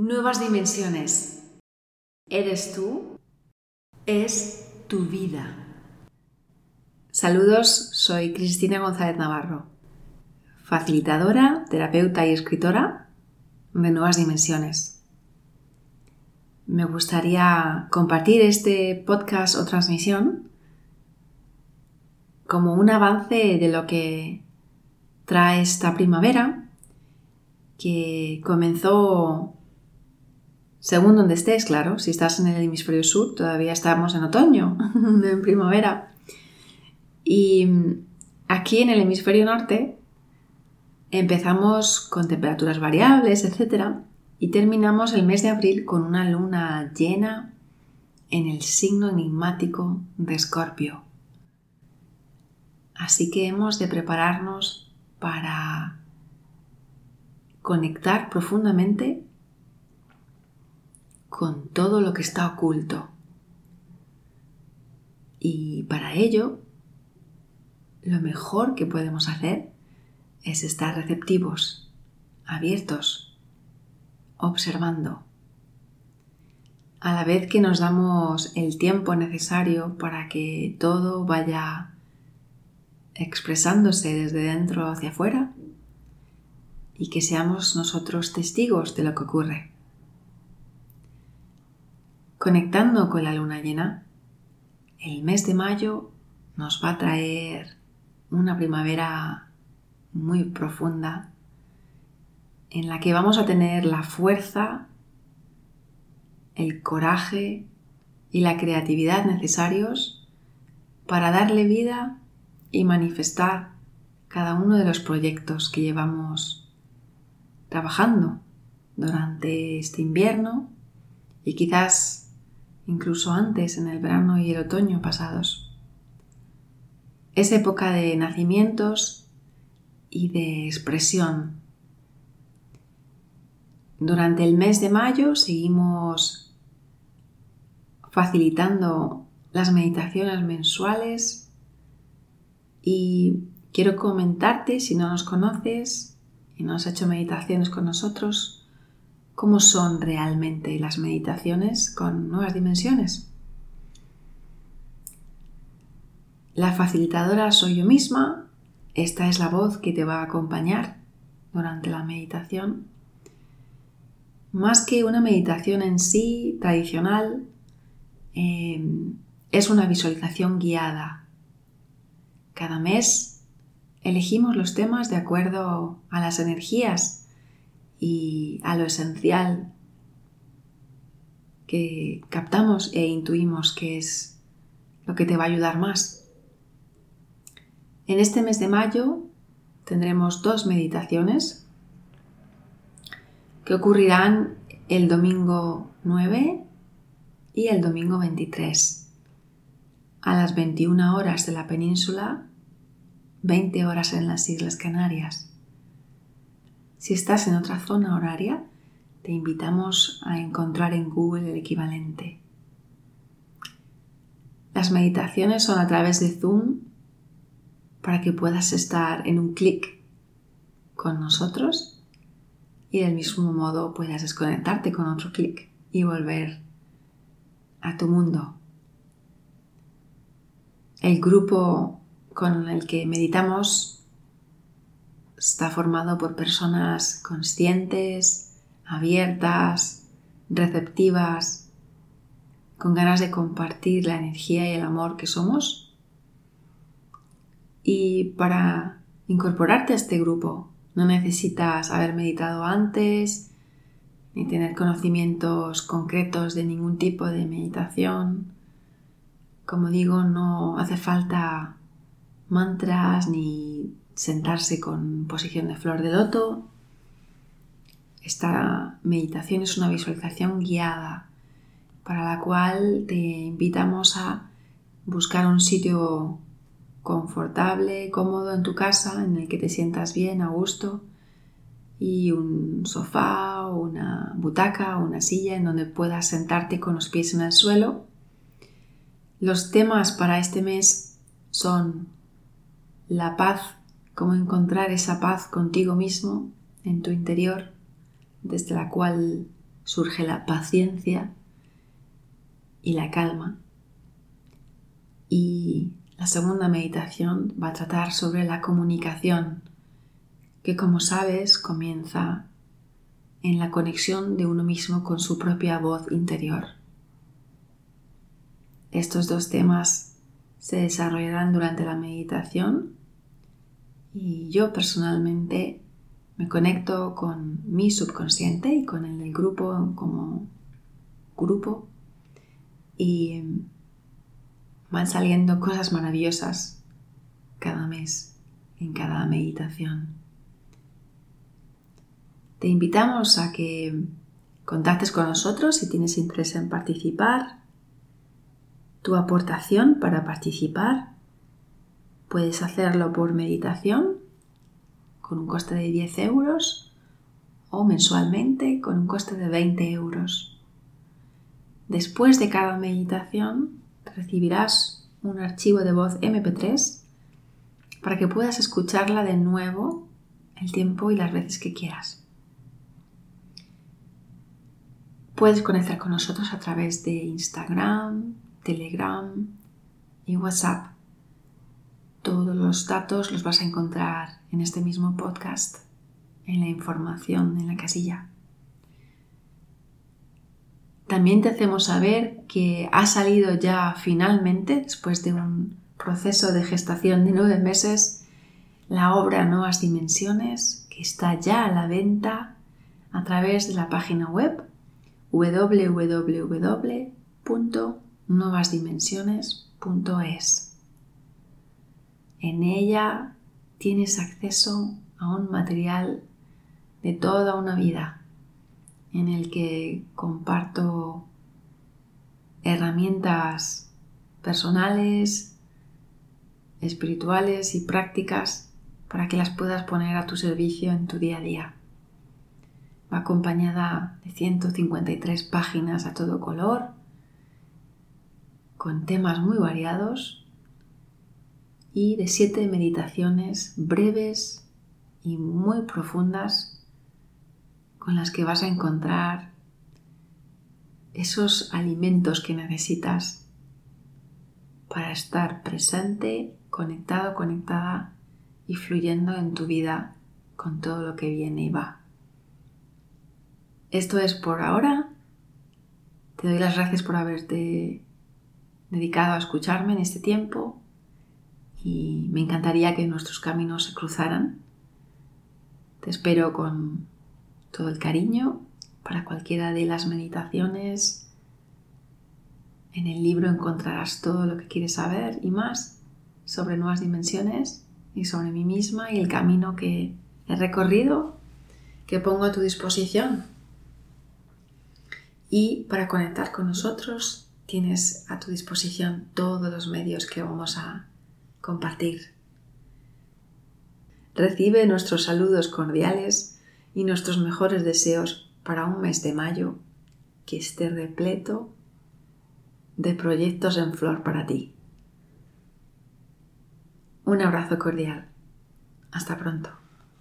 Nuevas dimensiones. ¿Eres tú? Es tu vida. Saludos, soy Cristina González Navarro, facilitadora, terapeuta y escritora de Nuevas Dimensiones. Me gustaría compartir este podcast o transmisión como un avance de lo que trae esta primavera que comenzó según donde estés, claro. Si estás en el hemisferio sur, todavía estamos en otoño, en primavera. Y aquí en el hemisferio norte empezamos con temperaturas variables, etc. Y terminamos el mes de abril con una luna llena en el signo enigmático de Escorpio. Así que hemos de prepararnos para conectar profundamente con todo lo que está oculto. Y para ello, lo mejor que podemos hacer es estar receptivos, abiertos, observando. A la vez que nos damos el tiempo necesario para que todo vaya expresándose desde dentro hacia afuera y que seamos nosotros testigos de lo que ocurre. Conectando con la luna llena, el mes de mayo nos va a traer una primavera muy profunda en la que vamos a tener la fuerza, el coraje y la creatividad necesarios para darle vida y manifestar cada uno de los proyectos que llevamos trabajando durante este invierno y quizás incluso antes en el verano y el otoño pasados. Es época de nacimientos y de expresión. Durante el mes de mayo seguimos facilitando las meditaciones mensuales y quiero comentarte, si no nos conoces y no has hecho meditaciones con nosotros, cómo son realmente las meditaciones con nuevas dimensiones. La facilitadora soy yo misma, esta es la voz que te va a acompañar durante la meditación. Más que una meditación en sí tradicional, em, es una visualización guiada. Cada mes elegimos los temas de acuerdo a las energías y a lo esencial que captamos e intuimos que es lo que te va a ayudar más. En este mes de mayo tendremos dos meditaciones que ocurrirán el domingo 9 y el domingo 23 a las 21 horas de la península, 20 horas en las Islas Canarias. Si estás en otra zona horaria, te invitamos a encontrar en Google el equivalente. Las meditaciones son a través de Zoom para que puedas estar en un clic con nosotros y del mismo modo puedas desconectarte con otro clic y volver a tu mundo. El grupo con el que meditamos está formado por personas conscientes, abiertas, receptivas, con ganas de compartir la energía y el amor que somos. Y para incorporarte a este grupo no necesitas haber meditado antes, ni tener conocimientos concretos de ningún tipo de meditación. Como digo, no hace falta mantras ni sentarse con posición de flor de loto. Esta meditación es una visualización guiada para la cual te invitamos a buscar un sitio confortable, cómodo en tu casa, en el que te sientas bien, a gusto, y un sofá, una butaca, una silla en donde puedas sentarte con los pies en el suelo. Los temas para este mes son la paz cómo encontrar esa paz contigo mismo en tu interior, desde la cual surge la paciencia y la calma. Y la segunda meditación va a tratar sobre la comunicación, que como sabes comienza en la conexión de uno mismo con su propia voz interior. Estos dos temas se desarrollarán durante la meditación y yo personalmente me conecto con mi subconsciente y con el del grupo como grupo y van saliendo cosas maravillosas cada mes en cada meditación. Te invitamos a que contactes con nosotros si tienes interés en participar. Tu aportación para participar puedes hacerlo por meditación con un coste de 10 euros o mensualmente con un coste de 20 euros. Después de cada meditación recibirás un archivo de voz MP3 para que puedas escucharla de nuevo el tiempo y las veces que quieras. Puedes conectar con nosotros a través de Instagram, Telegram y WhatsApp. Todos los datos los vas a encontrar en este mismo podcast, en la información, en la casilla. También te hacemos saber que ha salido ya finalmente, después de un proceso de gestación de nueve meses, la obra Nuevas Dimensiones, que está ya a la venta a través de la página web www.nuevasdimensiones.es. En ella tienes acceso a un material de toda una vida en el que comparto herramientas personales, espirituales y prácticas para que las puedas poner a tu servicio en tu día a día. Va acompañada de 153 páginas a todo color, con temas muy variados y de siete meditaciones breves y muy profundas con las que vas a encontrar esos alimentos que necesitas para estar presente, conectado, conectada y fluyendo en tu vida con todo lo que viene y va. Esto es por ahora. Te doy las gracias por haberte dedicado a escucharme en este tiempo y me encantaría que nuestros caminos se cruzaran. Te espero con todo el cariño para cualquiera de las meditaciones. En el libro encontrarás todo lo que quieres saber y más sobre nuevas dimensiones y sobre mí misma y el camino que he recorrido que pongo a tu disposición. Y para conectar con nosotros tienes a tu disposición todos los medios que vamos a compartir. Recibe nuestros saludos cordiales y nuestros mejores deseos para un mes de mayo que esté repleto de proyectos en flor para ti. Un abrazo cordial. Hasta pronto.